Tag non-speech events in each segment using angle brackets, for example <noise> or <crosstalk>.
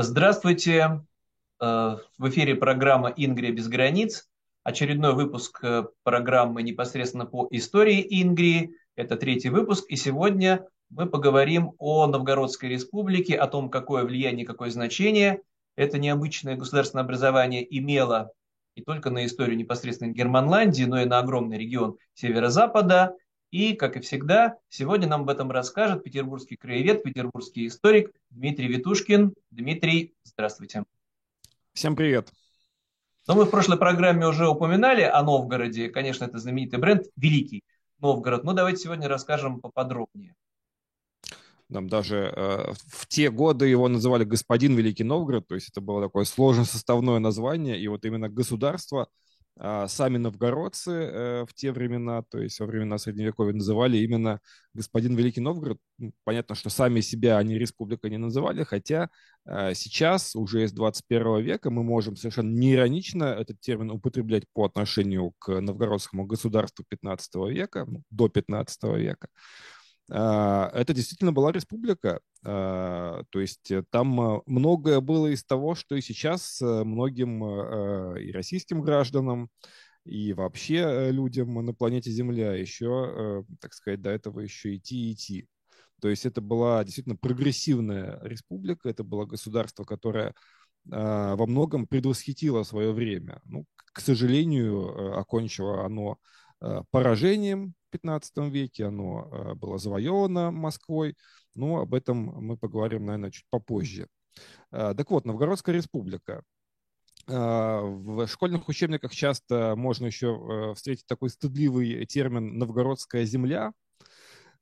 Здравствуйте. Э, в эфире программа «Ингрия без границ». Очередной выпуск э, программы непосредственно по истории Ингрии. Это третий выпуск. И сегодня мы поговорим о Новгородской республике, о том, какое влияние, какое значение это необычное государственное образование имело не только на историю непосредственно Германландии, но и на огромный регион северо-запада. И, как и всегда, сегодня нам об этом расскажет петербургский краевед, петербургский историк Дмитрий Витушкин. Дмитрий, здравствуйте. Всем привет. Но ну, мы в прошлой программе уже упоминали о Новгороде. Конечно, это знаменитый бренд «Великий Новгород». Но давайте сегодня расскажем поподробнее. Там даже э, в те годы его называли господин Великий Новгород, то есть это было такое сложно составное название, и вот именно государство – сами новгородцы э, в те времена, то есть во времена Средневековья, называли именно господин Великий Новгород. Понятно, что сами себя они республика не называли, хотя э, сейчас, уже из 21 века, мы можем совершенно неиронично этот термин употреблять по отношению к новгородскому государству 15 века, ну, до 15 века. А, это действительно была республика. А, то есть э, там а, многое было из того, что и сейчас э, многим и российским гражданам, и вообще э, людям на планете Земля еще, так сказать, до этого еще идти и идти. То есть это была действительно прогрессивная республика, это было государство, которое во многом предвосхитило свое время. Ну, к сожалению, окончило оно поражением, 15 веке, оно э, было завоевано Москвой, но об этом мы поговорим, наверное, чуть попозже. Э, так вот, Новгородская республика. Э, в школьных учебниках часто можно еще встретить такой стыдливый термин «новгородская земля»,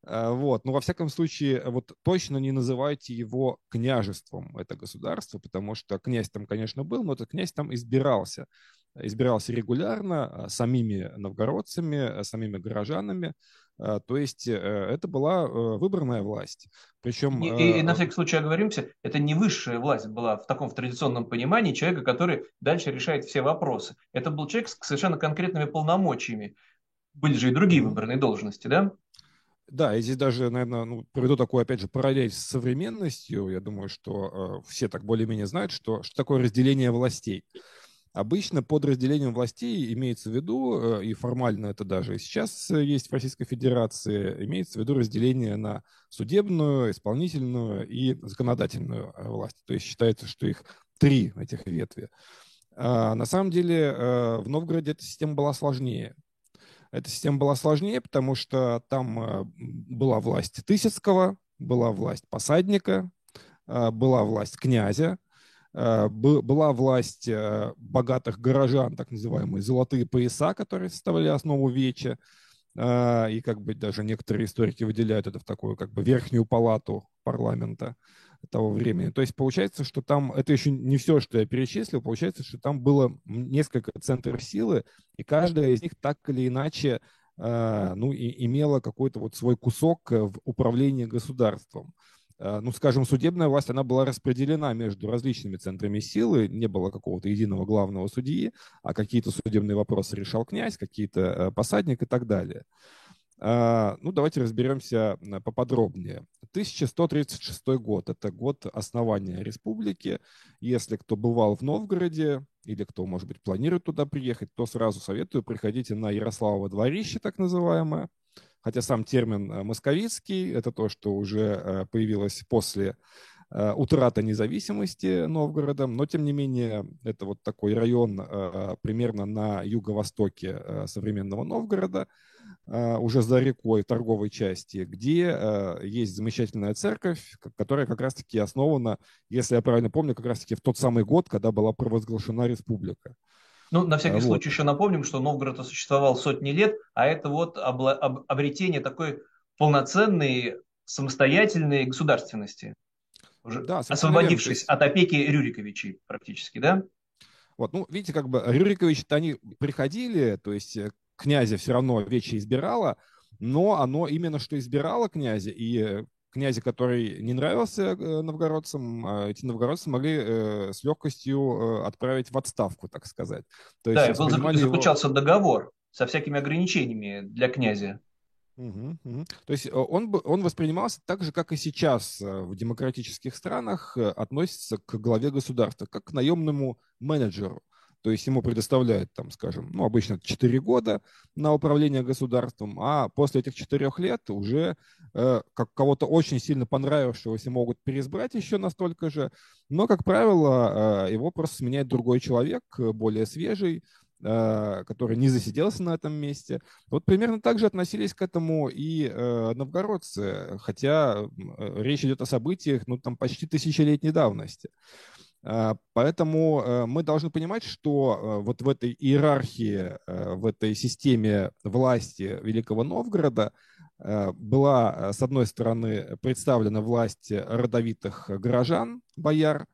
вот. Но во всяком случае, вот точно не называйте его княжеством, это государство, потому что князь там, конечно, был, но этот князь там избирался избирался регулярно а, самими новгородцами, а, самими горожанами. То есть э, это была э, выбранная власть. Причем... И, и, и на всякий случай оговоримся, это не высшая власть была в таком в традиционном понимании человека, который дальше решает все вопросы. Это был человек с совершенно конкретными полномочиями. Были же и другие выбранные должности, да? Да, и здесь даже, наверное, ну, проведу такую, опять же, параллель с современностью. Я думаю, что э, все так более-менее знают, что, что такое разделение властей. Обычно под разделением властей имеется в виду, э, и формально это даже сейчас есть в Российской Федерации, имеется в виду разделение на судебную, исполнительную и законодательную э, власть. То есть считается, что их три этих ветви. А на самом деле э, в Новгороде эта система была сложнее. Эта система была сложнее, потому что там была власть Тысяцкого, была власть посадника, была власть князя, Э, была власть э, богатых горожан, так называемые золотые пояса, которые составляли основу веча, э, и как бы даже некоторые историки выделяют это в такую как бы верхнюю палату парламента того времени. То есть получается, что там, это еще не все, что я перечислил, получается, что там было несколько центров силы, и каждая из них так или иначе ну, и имела какой-то вот свой кусок в управлении государством. Э, ну, скажем, судебная власть, она была распределена между различными центрами силы, не было какого-то единого главного судьи, а какие-то судебные вопросы решал князь, какие-то э, посадник и так далее. А, ну, давайте разберемся э, поподробнее. 1136 год – это год основания республики. Если кто бывал в Новгороде или кто, может быть, планирует туда приехать, то сразу советую, приходите на Ярославово дворище, так называемое – хотя сам термин э, «московицкий» — это то, что уже э, появилось после утраты независимости Новгорода, но тем не менее это вот такой район примерно на юго-востоке современного Новгорода, уже за рекой торговой части, где есть замечательная церковь, которая как раз-таки основана, если я правильно помню, как раз-таки в тот самый год, когда была провозглашена республика. Ну, на всякий вот. случай еще напомним, что Новгород существовал сотни лет, а это вот обретение такой полноценной самостоятельной государственности, уже да, освободившись от опеки Рюриковичей практически, да? Вот, ну, видите, как бы Рюриковичи-то они приходили, то есть э, князя все равно Вече избирала, но оно именно что избирало князя, и князя, который не нравился э, новгородцам, а эти новгородцы могли э, с легкостью э, отправить в отставку, так сказать. То есть, да, был заключался его... договор со всякими ограничениями для князя. Угу, угу. То есть он, он воспринимался так же, как и сейчас в демократических странах относится к главе государства, как к наемному менеджеру. То есть ему предоставляют, там, скажем, ну, обычно 4 года на управление государством, а после этих 4 лет уже э, как кого-то очень сильно понравившегося могут переизбрать еще настолько же. Но, как правило, э, его просто сменяет другой человек, более свежий, э, который не засиделся на этом месте. Вот примерно так же относились к этому и э, новгородцы, хотя э, речь идет о событиях, ну, там, почти тысячелетней давности. А, поэтому э, мы должны понимать, что э, вот в этой иерархии, э, в этой системе власти Великого Новгорода была, с одной стороны, представлена власть родовитых горожан, бояр,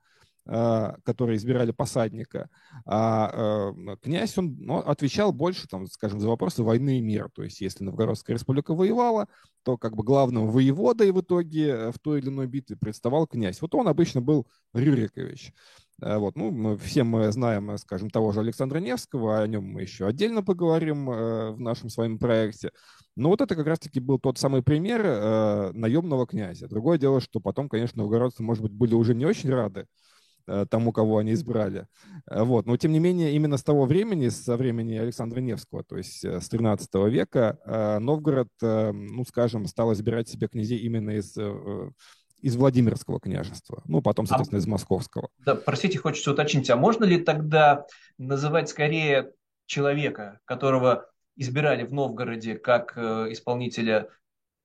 которые избирали посадника, а э, князь, он ну, отвечал больше, там, скажем, за вопросы войны и мира. То есть, если Новгородская республика воевала, то как бы главным воеводой в итоге э, в той или иной битве представал князь. Вот он обычно был Рюрикович. Вот, ну, мы, все мы знаем, скажем, того же Александра Невского, о нем мы еще отдельно поговорим в нашем своем проекте. Но вот это как раз-таки был тот самый пример э, наемного князя. Другое дело, что потом, конечно, новгородцы, может быть, были уже не очень рады Э, тому, кого они избрали. Э, вот. Но, тем не менее, именно с того времени, со времени Александра Невского, то есть э, с 13 века, Новгород, ну, скажем, стал избирать себе князей именно из из Владимирского княжества, ну, потом, соответственно, а, из Московского. Да, простите, хочется уточнить, а можно ли тогда называть скорее человека, которого избирали в Новгороде как исполнителя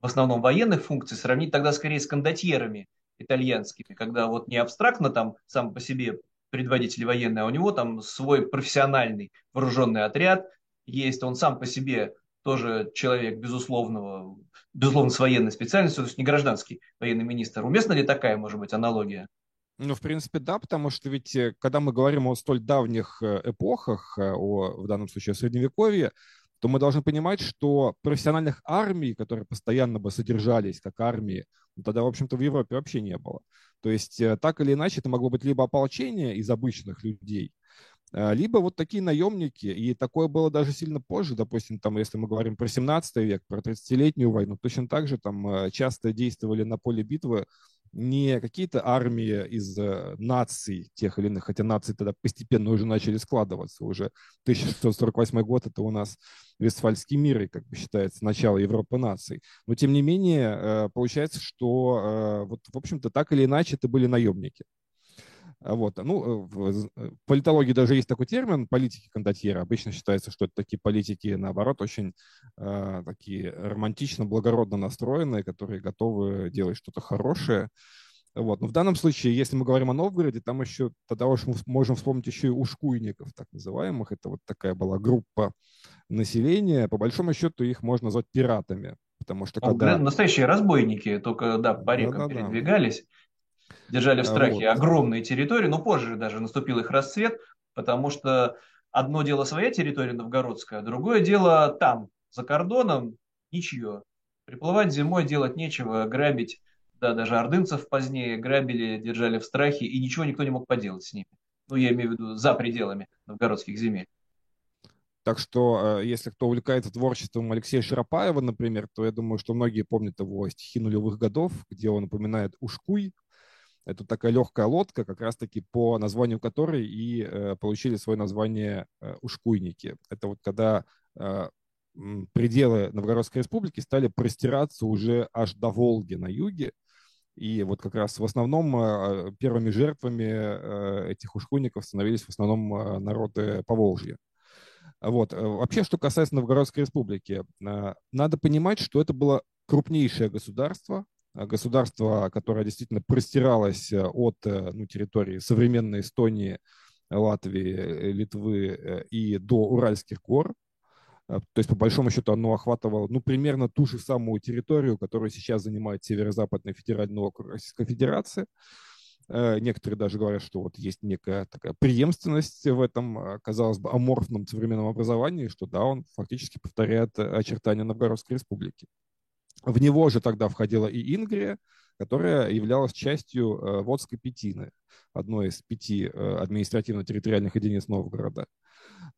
в основном военных функций, сравнить тогда скорее с кондотьерами, итальянскими, когда вот не абстрактно там сам по себе предводитель военный, а у него там свой профессиональный вооруженный отряд есть, он сам по себе тоже человек безусловного, безусловно, с военной специальностью, то есть не гражданский военный министр. Уместна ли такая, может быть, аналогия? Ну, в принципе, да, потому что ведь, э, когда мы говорим о столь давних э, эпохах, э, о, в данном случае о Средневековье, то мы должны понимать, что профессиональных армий, которые постоянно бы содержались как армии, ну, тогда, в общем-то, в Европе вообще не было. То есть э, так или иначе это могло быть либо ополчение из обычных людей, э, либо вот такие наемники, и такое было даже сильно позже, допустим, там, если мы говорим про 17 век, про 30-летнюю войну, точно так же там э, часто действовали на поле битвы не какие-то армии из наций тех или иных, хотя нации тогда постепенно уже начали складываться, уже 1648 год это у нас Вестфальский мир, и как бы считается начало Европы наций. Но тем не менее, э, получается, что э, вот, в общем-то, так или иначе это были наемники. А вот. Ну, э, в политологии даже есть такой термин политики кондотьера. Обычно считается, что это такие политики, наоборот, очень э, такие романтично, благородно настроенные, которые готовы делать что-то хорошее. Вот. Но в данном случае, если мы говорим о Новгороде, там еще, тогда уж мы можем вспомнить еще и ушкуйников, так называемых. Это вот такая была группа населения. По большому счету их можно назвать пиратами. Потому что когда... Настоящие разбойники, только, да, по рекам да, да, передвигались, да. Держали в страхе вот. огромные территории, но позже даже наступил их расцвет, потому что одно дело своя территория новгородская, другое дело там, за кордоном, ничье. Приплывать зимой делать нечего, грабить да, даже ордынцев позднее грабили, держали в страхе, и ничего никто не мог поделать с ними. Ну, я имею в виду за пределами новгородских земель. Так что, э, если кто увлекается творчеством Алексея Широпаева, например, то я думаю, что многие помнят его стихи нулевых годов, где он упоминает «Ушкуй». Это такая легкая лодка, как раз-таки по названию которой и э, получили свое название э, «Ушкуйники». Это вот когда пределы Новгородской республики стали простираться уже аж до Волги на юге, и вот как раз в основном э, первыми жертвами э, этих ушкуйников становились в основном э, народы Поволжья. Вот. Вообще, что касается Новгородской республики, надо понимать, что это было крупнейшее государство, государство, которое действительно простиралось от ну, территории современной Эстонии, Латвии, Литвы и до Уральских гор. То есть, по большому счету, оно охватывало ну, примерно ту же самую территорию, которую сейчас занимает Северо-Западный федеральный округ Российской Федерации. Э, некоторые даже говорят, что вот есть некая такая преемственность в этом, казалось бы, аморфном современном образовании, что да, он фактически повторяет очертания Новгородской республики. В него же тогда входила и Ингрия, которая являлась частью э, Водской Петины, одной из пяти э, административно-территориальных единиц Новгорода.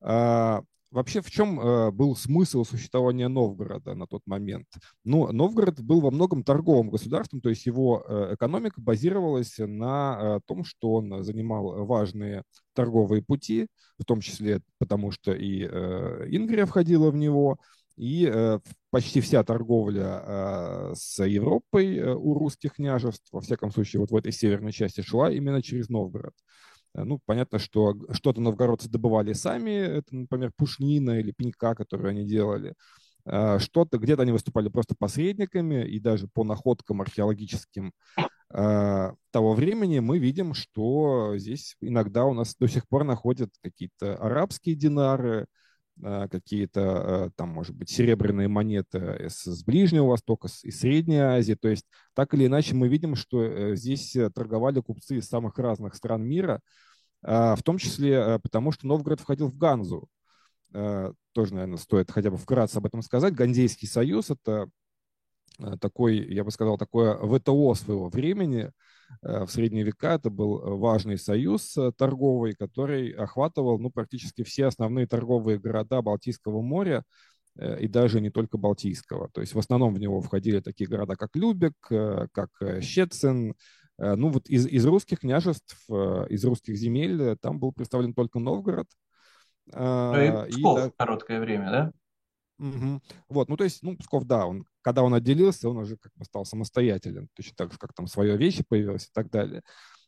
А, Вообще, в чем э, был смысл существования Новгорода на тот момент? Ну, Новгород был во многом торговым государством, то есть его экономика базировалась на том, что он занимал важные торговые пути, в том числе потому, что и Ингрия входила в него, и почти вся торговля э, с Европой э, у русских княжеств, во всяком случае, вот в этой северной части шла именно через Новгород. Э, ну, понятно, что что-то новгородцы добывали сами, это, например, пушнина или пенька, которые они делали. Э, что-то, где-то они выступали просто посредниками, и даже по находкам археологическим того времени мы видим, что здесь иногда у нас до сих пор находят какие-то арабские динары, какие-то там, может быть, серебряные монеты с Ближнего Востока, из Средней Азии. То есть так или иначе мы видим, что здесь торговали купцы из самых разных стран мира, в том числе э, потому, что Новгород входил в Ганзу. Э, тоже, наверное, стоит хотя бы вкратце об этом сказать. Гандейский союз – это э, такой, я бы сказал, такое ВТО своего времени. В средние века это был важный союз торговый, который охватывал ну, практически все основные торговые города Балтийского моря, и даже не только Балтийского. То есть в основном в него входили такие города, как Любек, как Щецин, Э, ну вот из, из русских княжеств, э, из русских земель э, там был представлен только Новгород. Ну и Псков и, да, короткое время, да? Угу. Вот, ну то есть, ну Псков, да, он, когда он отделился, он уже как бы стал самостоятелен, точно так же, как там свое вещи появилось и так далее.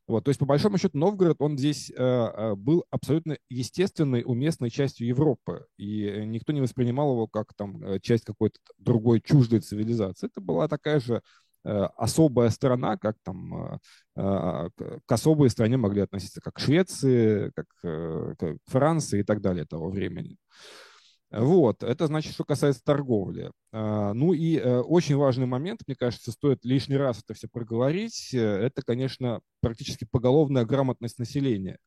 Вот, то есть, по большому счету, Новгород, он здесь э, был абсолютно естественной, уместной частью Европы. И никто не воспринимал его как там часть какой-то другой чуждой цивилизации. Это была такая же Э, особая страна, как там э, к особой стране могли относиться как к Швеции, как э, Франции и так далее того времени. Вот, это значит, что касается торговли. А, ну и очень важный момент, мне кажется, стоит лишний раз это все проговорить, это, конечно, практически поголовная грамотность населения.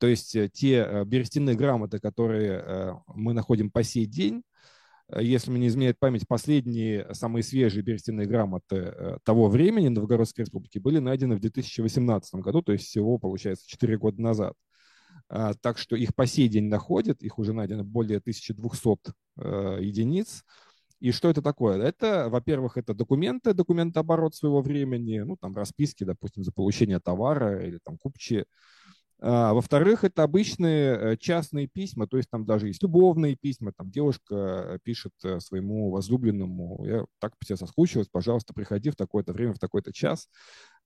То есть те берестяные грамоты, которые мы находим по сей день, Э, если мне не изменяет память, последние самые свежие берестяные грамоты э, того времени Новгородской республики были найдены в 2018 году, то есть всего, получается, 4 года назад. А, так что их по сей день находят, их уже найдено более 1200 э, единиц. И что это такое? Это, во-первых, это документы, документооборот своего времени, ну, там расписки, допустим, за получение товара или там купчие. А, во-вторых, это обычные э, частные письма, то есть там даже есть любовные письма, там девушка пишет э, своему возлюбленному, я так по тебе соскучилась, пожалуйста, приходи в такое-то время, в такой-то час.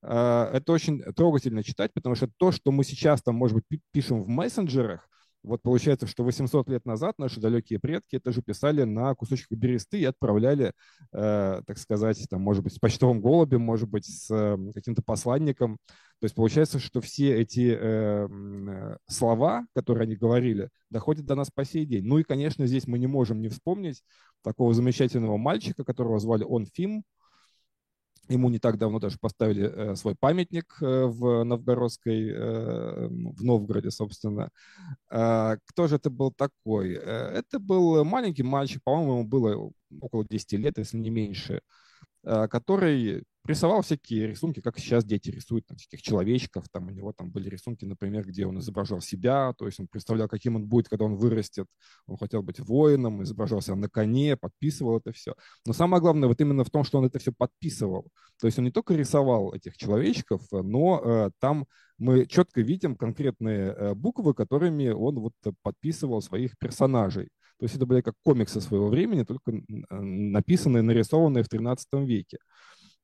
А, это очень трогательно читать, потому что то, что мы сейчас там, может быть, пишем в мессенджерах, вот получается, что 800 лет назад наши далекие предки это же писали на кусочках бересты и отправляли, э, так сказать, там, может быть, с почтовым голубем, может быть, с э, каким-то посланником. То есть получается, что все эти э, э, слова, которые они говорили, доходят до нас по сей день. Ну и, конечно, здесь мы не можем не вспомнить такого замечательного мальчика, которого звали Он Фим, Ему не так давно даже поставили э, свой памятник э, в Новгородской, э, в Новгороде, собственно. Э, кто же это был такой? Это был маленький мальчик, по-моему, ему было около 10 лет, если не меньше, который рисовал всякие рисунки, как сейчас дети рисуют, там, всяких человечков, там у него там были рисунки, например, где он изображал себя, то есть он представлял, каким он будет, когда он вырастет, он хотел быть воином, изображался на коне, подписывал это все. Но самое главное вот именно в том, что он это все подписывал. То есть он не только рисовал этих человечков, но э, там мы четко видим конкретные э, буквы, которыми он вот подписывал своих персонажей. То есть это были как комиксы своего времени, только написанные, нарисованные в 13 веке.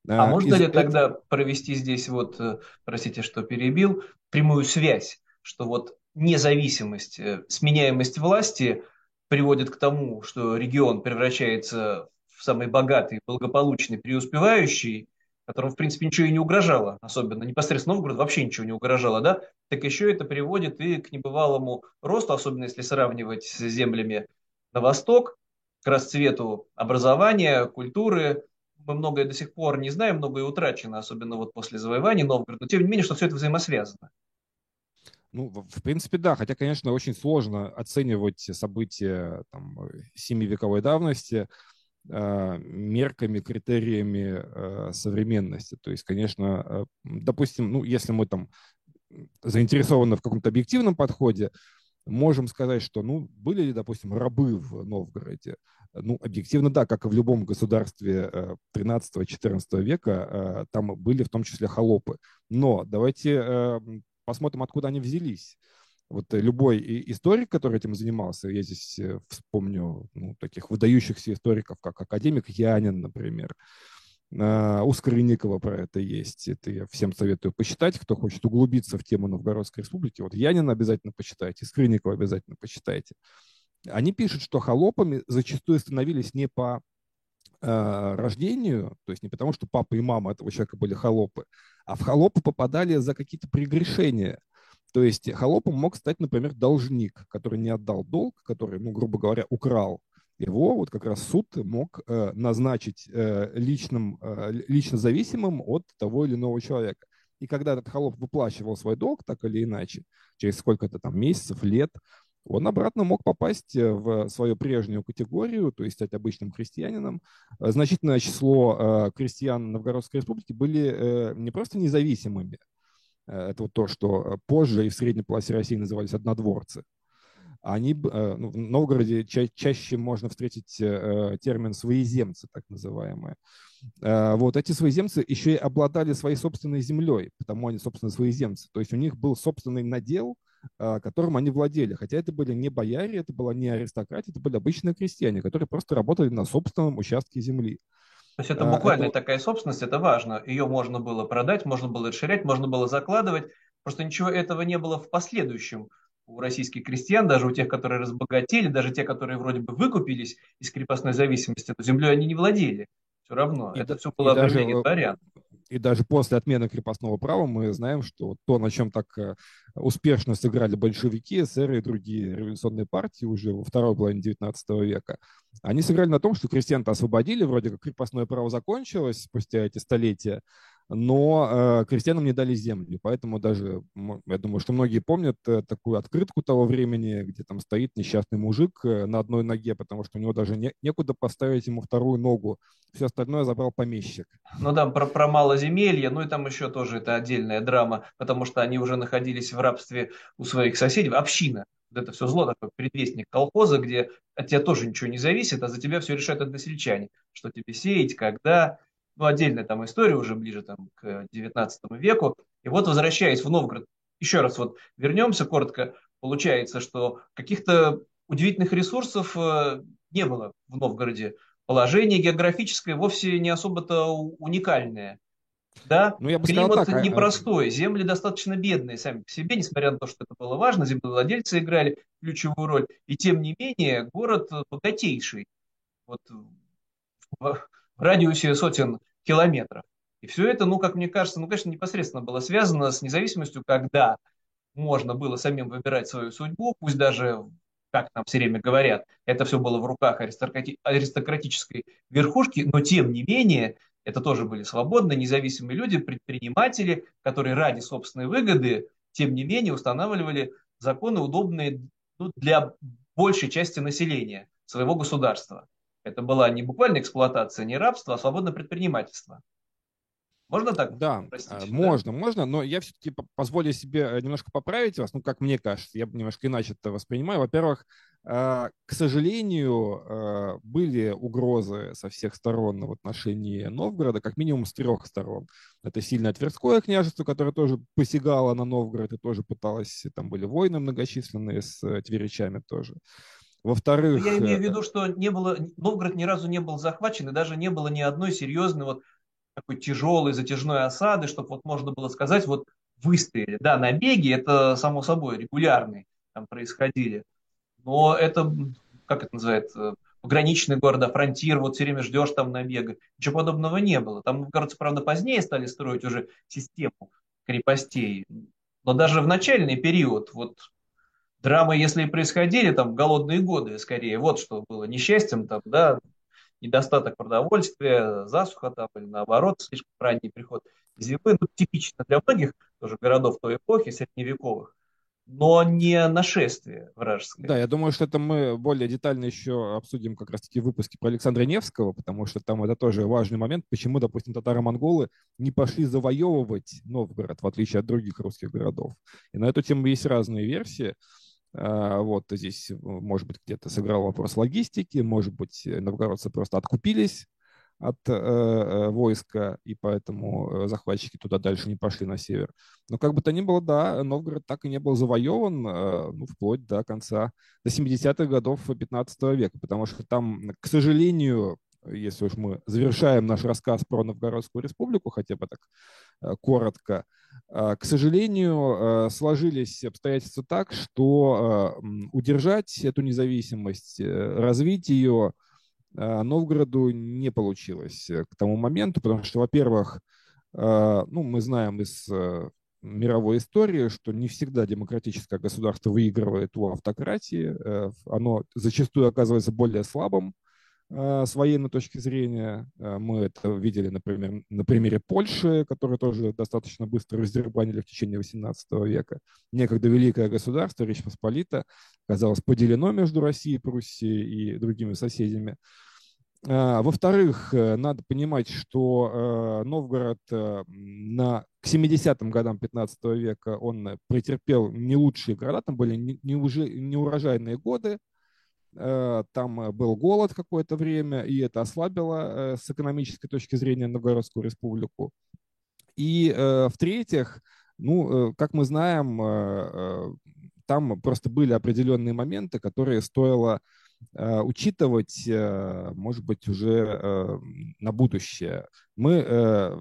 А, а можно ли тогда провести здесь вот, э, простите, что перебил, прямую связь, что вот независимость, э, сменяемость власти приводит к тому, что регион превращается в самый богатый, благополучный, преуспевающий, которому, в принципе, ничего и не угрожало, особенно непосредственно Новгород вообще ничего не угрожало, да, так еще это приводит и к небывалому росту, особенно если сравнивать с землями на восток, к расцвету образования, культуры, мы многое до сих пор не знаем, многое утрачено, особенно вот после завоевания Новгорода, но тем не менее, что все это взаимосвязано. Ну, в принципе, да, хотя, конечно, очень сложно оценивать события там, семивековой давности. э, мерками, критериями э, современности. То есть, конечно, э, допустим, ну, если мы там заинтересованы в каком-то объективном подходе, можем сказать, что, ну, были ли, допустим, рабы в Новгороде? Ну, объективно, да, как и в любом государстве 13-14 э, века, там были в том числе холопы. Но давайте посмотрим, откуда они взялись. Вот любой историк, который этим занимался, я здесь вспомню ну, таких выдающихся историков, как академик Янин, например, у Скорынникова про это есть. Это я всем советую почитать, кто хочет углубиться в тему Новгородской республики. Вот Янина обязательно почитайте, Скорынникова обязательно почитайте. Они пишут, что холопами зачастую становились не по э, рождению, то есть не потому, что папа и мама этого человека были холопы, а в холопы попадали за какие-то прегрешения. То есть холопом мог стать, например, должник, который не отдал долг, который, ну, грубо говоря, украл его вот как раз суд мог э, назначить э, личным, э, лично зависимым от того или иного человека. И когда этот холоп выплачивал свой долг, так или иначе, через сколько-то там месяцев, лет, он обратно мог попасть э, в свою прежнюю категорию, то есть стать обычным крестьянином. Э, значительное число э, крестьян Новгородской республики были не просто независимыми, это вот то, что позже и в средней полосе России назывались однодворцы, они, ну, в Новгороде ча чаще можно встретить термин «своеземцы», так называемые. Вот эти своеземцы еще и обладали своей собственной землей, потому они, собственно, своеземцы. То есть у них был собственный надел – которым они владели. Хотя это были не бояре, это была не аристократия, это были обычные крестьяне, которые просто работали на собственном участке земли. То есть это буквально это... такая собственность, это важно. Ее можно было продать, можно было расширять, можно было закладывать. Просто ничего этого не было в последующем у российских крестьян, даже у тех, которые разбогатели, даже те, которые вроде бы выкупились из крепостной зависимости, но землей они не владели. Все равно. И это все было объявление дворян. И даже после отмены крепостного права мы знаем, что то, на чем так э, успешно сыграли большевики, эсеры и другие революционные партии уже во второй половине XIX века, они сыграли на том, что крестьян освободили, вроде как крепостное право закончилось спустя эти столетия, но э, крестьянам не дали земли. Поэтому даже, я думаю, что многие помнят э, такую открытку того времени, где там стоит несчастный мужик э, на одной ноге, потому что у него даже не, некуда поставить ему вторую ногу. Все остальное забрал помещик. Ну да, про, про малоземелье, ну и там еще тоже это отдельная драма, потому что они уже находились в рабстве у своих соседей, община. Это все зло, такой предвестник колхоза, где от тебя тоже ничего не зависит, а за тебя все решают односельчане, что тебе сеять, когда, ну, отдельная там история уже ближе там, к 19 веку. И вот, возвращаясь в Новгород, еще раз вот вернемся коротко, получается, что каких-то удивительных ресурсов э, не было в Новгороде. Положение географическое вовсе не особо-то уникальное. Да? Ну, я бы Климат сказал так, а, непростой, земли достаточно бедные сами по себе, несмотря на то, что это было важно, землевладельцы играли ключевую роль. И тем не менее, город богатейший. Вот в, радиусе сотен километров. И все это, ну, как мне кажется, ну, конечно, непосредственно было связано с независимостью, когда можно было самим выбирать свою судьбу, пусть даже, как нам все время говорят, это все было в руках аристократи- аристократической верхушки, но тем не менее, это тоже были свободные, независимые люди, предприниматели, которые ради собственной выгоды, тем не менее, устанавливали законы, удобные ну, для большей части населения своего государства. Это была не буквально эксплуатация, не рабство, а свободное предпринимательство. Можно так? Да, простить, а, можно, да? можно, но я все-таки позволю себе э, немножко поправить вас, ну, как мне кажется, я немножко иначе это воспринимаю. Во-первых, а, к сожалению, были угрозы со всех сторон в отношении Новгорода, как минимум с трех сторон. Это сильное Тверское княжество, которое тоже посягало на Новгород и тоже пыталось, там были войны многочисленные с э, тверичами тоже. Во-вторых... Я имею в э, виду, что не было, Новгород ни разу не был захвачен, и даже не было ни одной серьезной вот такой тяжелой затяжной осады, чтобы вот можно было сказать, вот выстояли. Да, набеги, это само собой регулярные там происходили, но это, как это называется, пограничные города, фронтир, вот все время ждешь там набега. Ничего подобного не было. Там, кажется, правда, позднее стали строить уже систему крепостей. Но даже в начальный период, вот драмы, если и происходили, там, голодные годы, скорее, вот что было несчастьем, там, да, недостаток продовольствия, засуха там, или наоборот, слишком ранний приход зимы, ну, типично для многих тоже городов той эпохи, средневековых, но не нашествие вражеское. Да, я думаю, что это мы более детально еще обсудим как раз-таки в выпуске про Александра Невского, потому что там это тоже важный момент, почему, допустим, татаро-монголы не пошли завоевывать Новгород, в отличие от других русских городов. И на эту тему есть разные версии. Вот здесь, может быть, где-то сыграл вопрос логистики, может быть, новгородцы просто откупились от э, э, войска, и поэтому э, захватчики туда дальше не пошли на север. Но как бы то ни было, да, Новгород так и не был завоеван, э, ну, вплоть до конца, до 70-х годов 15 века, потому что там, к сожалению, если уж мы завершаем наш рассказ про Новгородскую республику, хотя бы так э, коротко, э, к сожалению, сложились обстоятельства так, что удержать эту независимость, развить ее Новгороду не получилось э, к тому моменту, потому что, во-первых, ну, мы знаем из э, мировой истории, что не всегда демократическое государство выигрывает у автократии. Э, оно зачастую оказывается более слабым с военной точки зрения. Мы это видели, например, на примере Польши, которую тоже достаточно быстро раздербанили в течение XVIII века. Некогда великое государство, Речь Посполита, оказалось поделено между Россией, Пруссией и другими соседями. А, во-вторых, э, надо понимать, что э, Новгород э, на, к 70-м годам 15 века он претерпел не лучшие города, там были неурожайные годы, там был голод какое-то время, и это ослабило с экономической точки зрения Новгородскую республику. И в-третьих, ну, как мы знаем, там просто были определенные моменты, которые стоило Э, учитывать, э, может быть, уже э, на будущее. Мы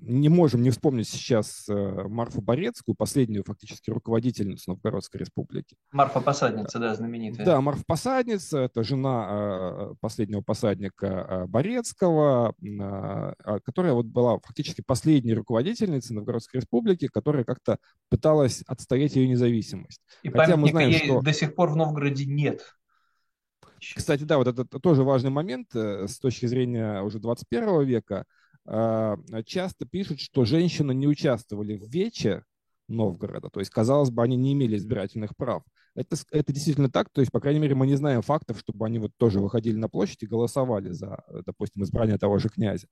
не можем не вспомнить сейчас Марфу Борецкую, последнюю фактически руководительницу Новгородской республики. Марфа Посадница, да, знаменитая. Да, Марфа Посадница, это жена последнего посадника Борецкого, а, которая вот была фактически последней руководительницей Новгородской республики, которая как-то пыталась отстоять ее независимость. И Хотя мы знаем, ей что... до сих пор в Новгороде нет. Кстати, да, вот это тоже важный момент э, с точки зрения уже 21 века. А, часто пишут, что женщины не участвовали в вече Новгорода, то есть, казалось бы, они не имели избирательных прав. Это, это действительно так, то есть, по крайней мере, мы не знаем фактов, чтобы они вот тоже выходили на площадь и голосовали за, допустим, избрание того же князя.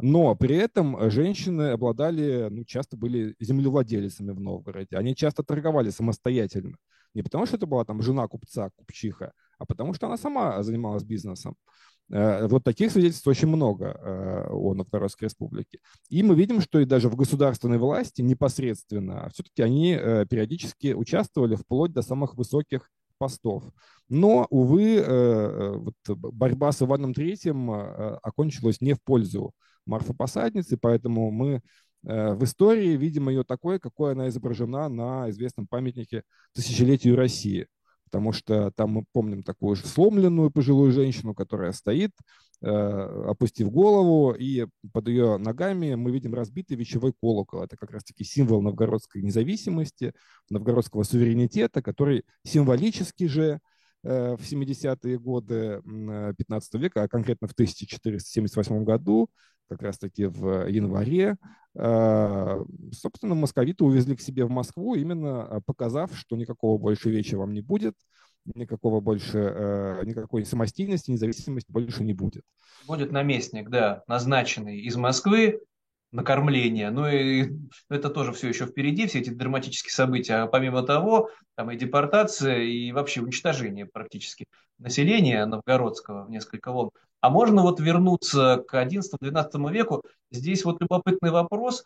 Но при этом женщины обладали, ну, часто были землевладельцами в Новгороде. Они часто торговали самостоятельно. Не потому, что это была там жена купца, купчиха, а потому что она сама занималась бизнесом. Э, вот таких свидетельств очень много э, о Новгородской республике. И мы видим, что и даже в государственной власти непосредственно, а все-таки они э, периодически участвовали вплоть до самых высоких постов. Но, увы, борьба с Иваном Третьим окончилась не в пользу Марфа Посадницы, поэтому мы в истории видим ее такой, какой она изображена на известном памятнике тысячелетию России потому что там мы помним такую же сломленную пожилую женщину, которая стоит, э, опустив голову, и под ее ногами мы видим разбитый вечевой колокол. Это как раз-таки символ новгородской независимости, новгородского суверенитета, который символически же э, в 70-е годы 15 века, а конкретно в 1478 году, как раз-таки в январе, а, собственно, московиты увезли к себе в Москву, именно показав, что никакого больше вечера вам не будет, никакого больше, а, никакой самостийности, независимости больше не будет. Будет наместник, да, назначенный из Москвы, на кормление. Ну и это тоже все еще впереди, все эти драматические события. А помимо того, там и депортация, и вообще уничтожение практически населения новгородского в несколько волн. А можно вот вернуться к XI-XII веку. Здесь вот любопытный вопрос,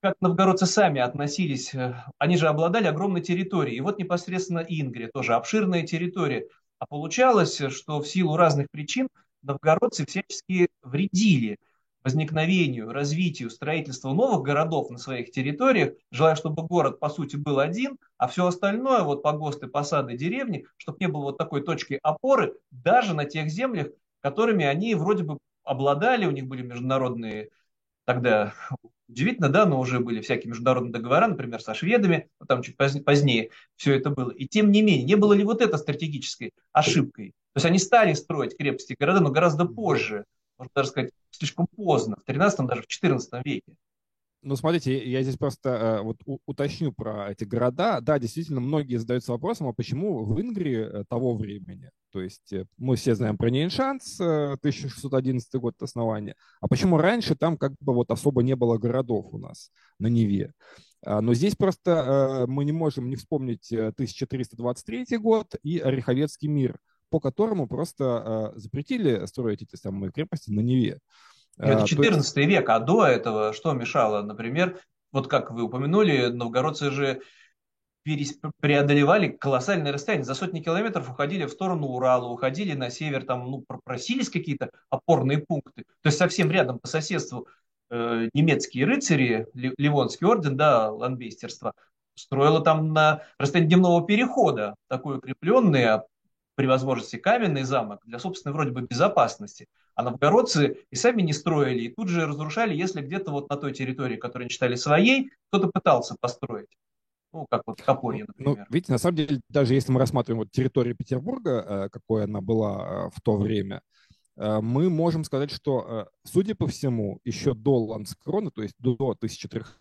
как новгородцы сами относились. Они же обладали огромной территорией. И вот непосредственно Ингрия, тоже обширная территория. А получалось, что в силу разных причин новгородцы всячески вредили возникновению, развитию, строительству новых городов на своих территориях, желая, чтобы город, по сути, был один, а все остальное, вот погосты, посады, деревни, чтобы не было вот такой точки опоры даже на тех землях, которыми они вроде бы обладали, у них были международные тогда удивительно, да, но уже были всякие международные договора, например, со шведами, там чуть позднее все это было. И тем не менее, не было ли вот это стратегической ошибкой? То есть они стали строить крепости города, но гораздо позже, можно даже сказать, слишком поздно, в 13 даже в 14 веке. Ну, смотрите, я здесь просто э, вот уточню про эти города. Да, действительно, многие задаются вопросом, а почему в Ингрии э, того времени, то есть э, мы все знаем про Нейншанс, 1611 год основания, а почему раньше там как бы вот особо не было городов у нас на Неве? А, но здесь просто мы не можем не вспомнить 1323 год и Ореховецкий мир, по которому просто запретили строить эти самые крепости на Неве. Это 14 есть... век, а до этого что мешало? Например, вот как вы упомянули, новгородцы же преодолевали колоссальное расстояние, за сотни километров уходили в сторону Урала, уходили на север, там ну, просились какие-то опорные пункты. То есть совсем рядом по соседству э, немецкие рыцари, Ливонский орден, да, ланбейстерство, строило там на расстоянии дневного перехода такой укрепленный, а при возможности каменный замок для собственной вроде бы безопасности. А новгородцы и сами не строили, и тут же разрушали, если где-то вот на той территории, которую они считали своей, кто-то пытался построить. Ну, как вот Копорье, ну, например. Ну, видите, на самом деле, даже если мы рассматриваем вот территорию Петербурга, э, какой она была э, в то время, э, мы можем сказать, что, судя по всему, еще до Ланскрона, то есть до 1300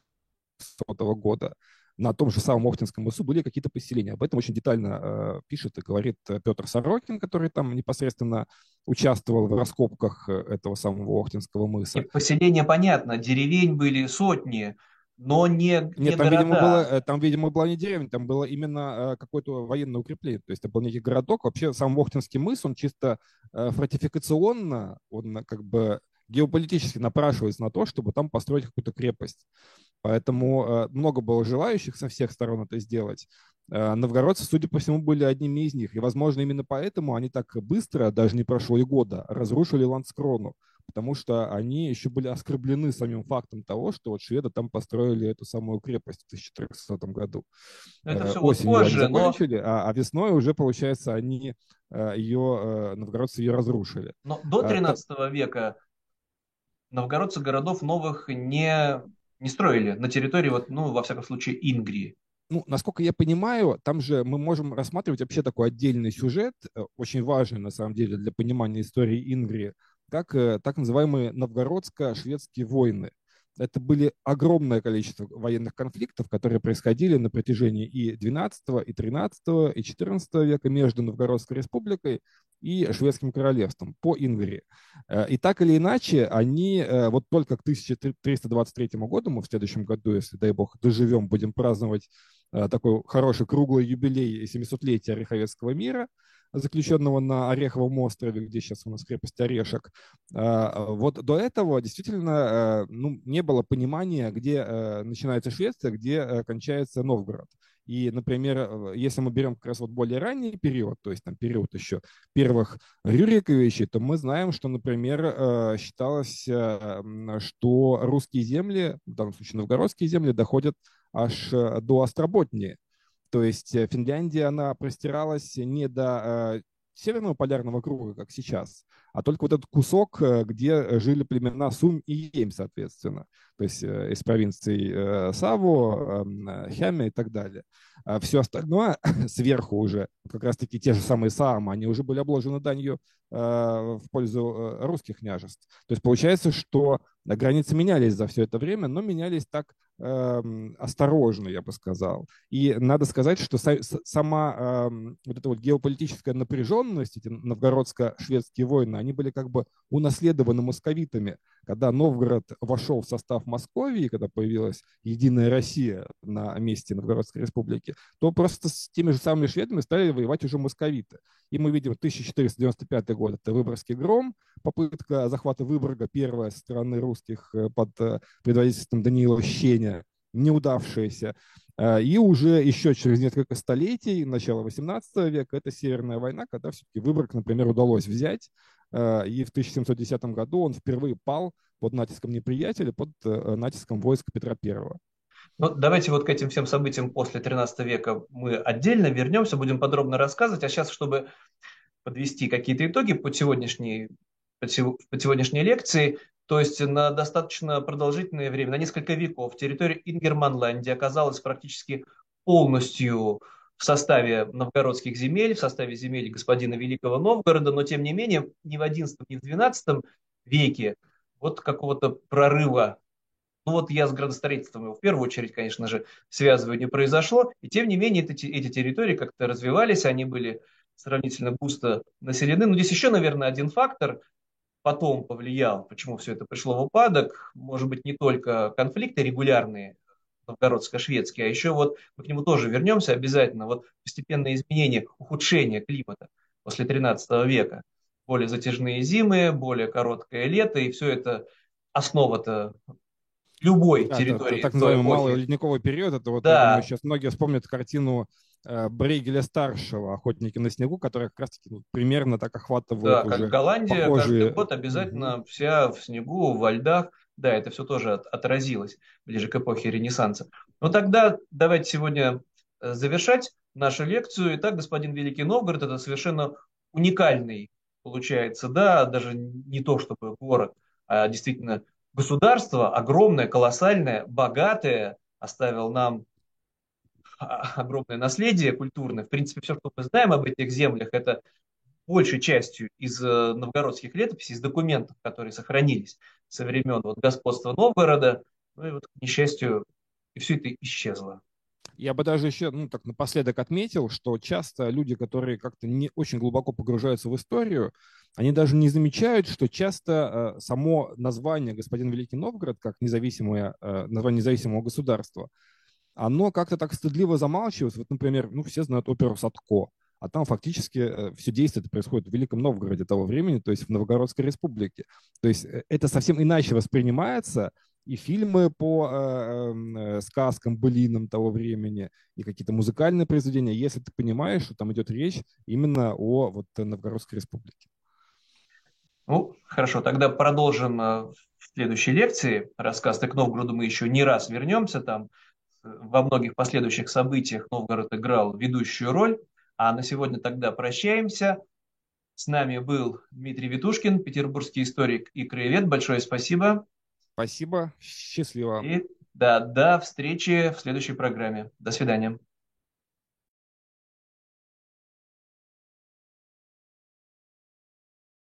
года, на том же самом Охтинском мысу были какие-то поселения. Об этом очень детально э, пишет и говорит Петр Сорокин, который там непосредственно участвовал в раскопках этого самого Охтинского мыса. И поселения, понятно, деревень были сотни, но не, не Нет, там, города. видимо, было, э, там, видимо, была не деревня, там было именно э, какое-то военное укрепление. То есть это был некий городок. Вообще сам Вохтинский мыс, он чисто э, фортификационно, он как бы геополитически напрашивается на то, чтобы там построить какую-то крепость. Поэтому много было желающих со всех сторон это сделать. Новгородцы, судя по всему, были одними из них. И, возможно, именно поэтому они так быстро, даже не прошло и года, разрушили Ланскрону потому что они еще были оскорблены самим фактом того, что вот шведы там построили эту самую крепость в 1400 году. Это все Осенью позже, они закончили, но... а, а весной уже, получается, они э, ее, э, новгородцы ее разрушили. Но до 13 а, века новгородцы городов новых не, не строили на территории, вот, ну, во всяком случае, Ингрии ну, насколько я понимаю, там же мы можем рассматривать вообще такой отдельный сюжет, э, очень важный на самом деле для понимания истории Ингрии, как э, так называемые новгородско-шведские войны. Это были огромное количество военных конфликтов, которые происходили на протяжении и XII, и XIII, и XIV века между Новгородской республикой и Шведским королевством по Ингрии. Э, и так или иначе, они э, вот только к 1323 году, мы в следующем году, если, дай бог, доживем, будем праздновать такой хороший круглый юбилей 700-летия Ореховецкого мира – заключенного на Ореховом острове, где сейчас у нас крепость Орешек. А, вот до этого действительно э, ну, не было понимания, где э, начинается Швеция, где э, кончается Новгород. И, например, если мы берем как раз вот более ранний период, то есть там период еще первых Рюриковичей, то мы знаем, что, например, считалось, что русские земли, в данном случае новгородские земли, доходят аж до Остроботнии. То есть э, Финляндия, она простиралась не до э, северного полярного круга, как сейчас, а только вот этот кусок, э, где жили племена Сум и Ейм, соответственно, то есть из провинций Саво, Хяме и так далее. А все остальное <coughs> сверху уже, как раз-таки те же самые Саамы, они уже были обложены данью в пользу русских княжеств. То есть получается, что границы менялись за все это время, но менялись так Эм, осторожно, я бы сказал. И надо сказать, что сама эм, вот эта вот геополитическая напряженность, эти новгородско-шведские войны, они были как бы унаследованы московитами. Когда Новгород вошел в состав Московии, когда появилась единая Россия на месте Новгородской республики, то просто с теми же самыми шведами стали воевать уже московиты. И мы видим 1495 год, это Выборгский гром, попытка захвата Выборга, первая со стороны русских э, под э, предводительством Даниила Щеня, неудавшаяся. Э, и уже еще через несколько столетий, начало 18 века, это Северная война, когда все-таки Выборг, например, удалось взять. И в 1710 году он впервые пал под натиском неприятеля, под натиском войск Петра Первого. Ну, давайте вот к этим всем событиям после 13 века мы отдельно вернемся, будем подробно рассказывать. А сейчас, чтобы подвести какие-то итоги по сегодняшней, по сегодняшней лекции, то есть на достаточно продолжительное время, на несколько веков, территория Ингерманландии оказалась практически полностью в составе новгородских земель, в составе земель господина Великого Новгорода, но тем не менее ни в XI, ни в XII веке вот какого-то прорыва ну вот я с градостроительством его в первую очередь, конечно же, связываю, не произошло. И тем не менее эти, эти территории как-то развивались, они были сравнительно густо населены. Но здесь еще, наверное, один фактор потом повлиял, почему все это пришло в упадок. Может быть, не только конфликты регулярные новгородско-шведский, а еще вот мы к нему тоже вернемся обязательно, вот постепенное изменение, ухудшение климата после 13 века, более затяжные зимы, более короткое лето, и все это основа-то любой да, территории. Это, так называемый малый ледниковый период, это вот, да. думаю, сейчас многие вспомнят картину э, Брейгеля старшего «Охотники на снегу», которая как раз-таки ну, примерно так охватывает Да, как Голландия, похожие... каждый год обязательно угу. вся в снегу, во льдах, да, это все тоже от, отразилось ближе к эпохе Ренессанса. Но тогда давайте сегодня э, завершать нашу лекцию. Итак, господин Великий Новгород – это совершенно уникальный, получается, да, даже не то чтобы город, а действительно государство огромное, колоссальное, богатое, оставил нам огромное наследие культурное. В принципе, все, что мы знаем об этих землях, это большей частью из э, новгородских летописей, из документов, которые сохранились со времен вот, господства Новгорода. Ну и вот, к несчастью, и все это исчезло. Я бы даже еще, ну, так напоследок отметил, что часто люди, которые как-то не очень глубоко погружаются в историю, они даже не замечают, что часто э, само название «Господин Великий Новгород» как независимое, э, название независимого государства, оно как-то так стыдливо замалчивается. Вот, например, ну, все знают оперу «Садко», а там фактически э, все действие происходит в Великом Новгороде того времени, то есть в Новгородской республике. То есть э, это совсем иначе воспринимается, и фильмы по э, эм, э, сказкам, былинам того времени, и какие-то музыкальные произведения, если ты понимаешь, что там идет речь именно о вот, Новгородской республике. Ну, хорошо, тогда продолжим в следующей лекции. Рассказ к Новгороду мы еще не раз вернемся. Там во многих последующих событиях Новгород играл ведущую роль. А на сегодня тогда прощаемся. С нами был Дмитрий Витушкин, петербургский историк и краевед. Большое спасибо. Спасибо. Счастливо. И да, до встречи в следующей программе. До свидания.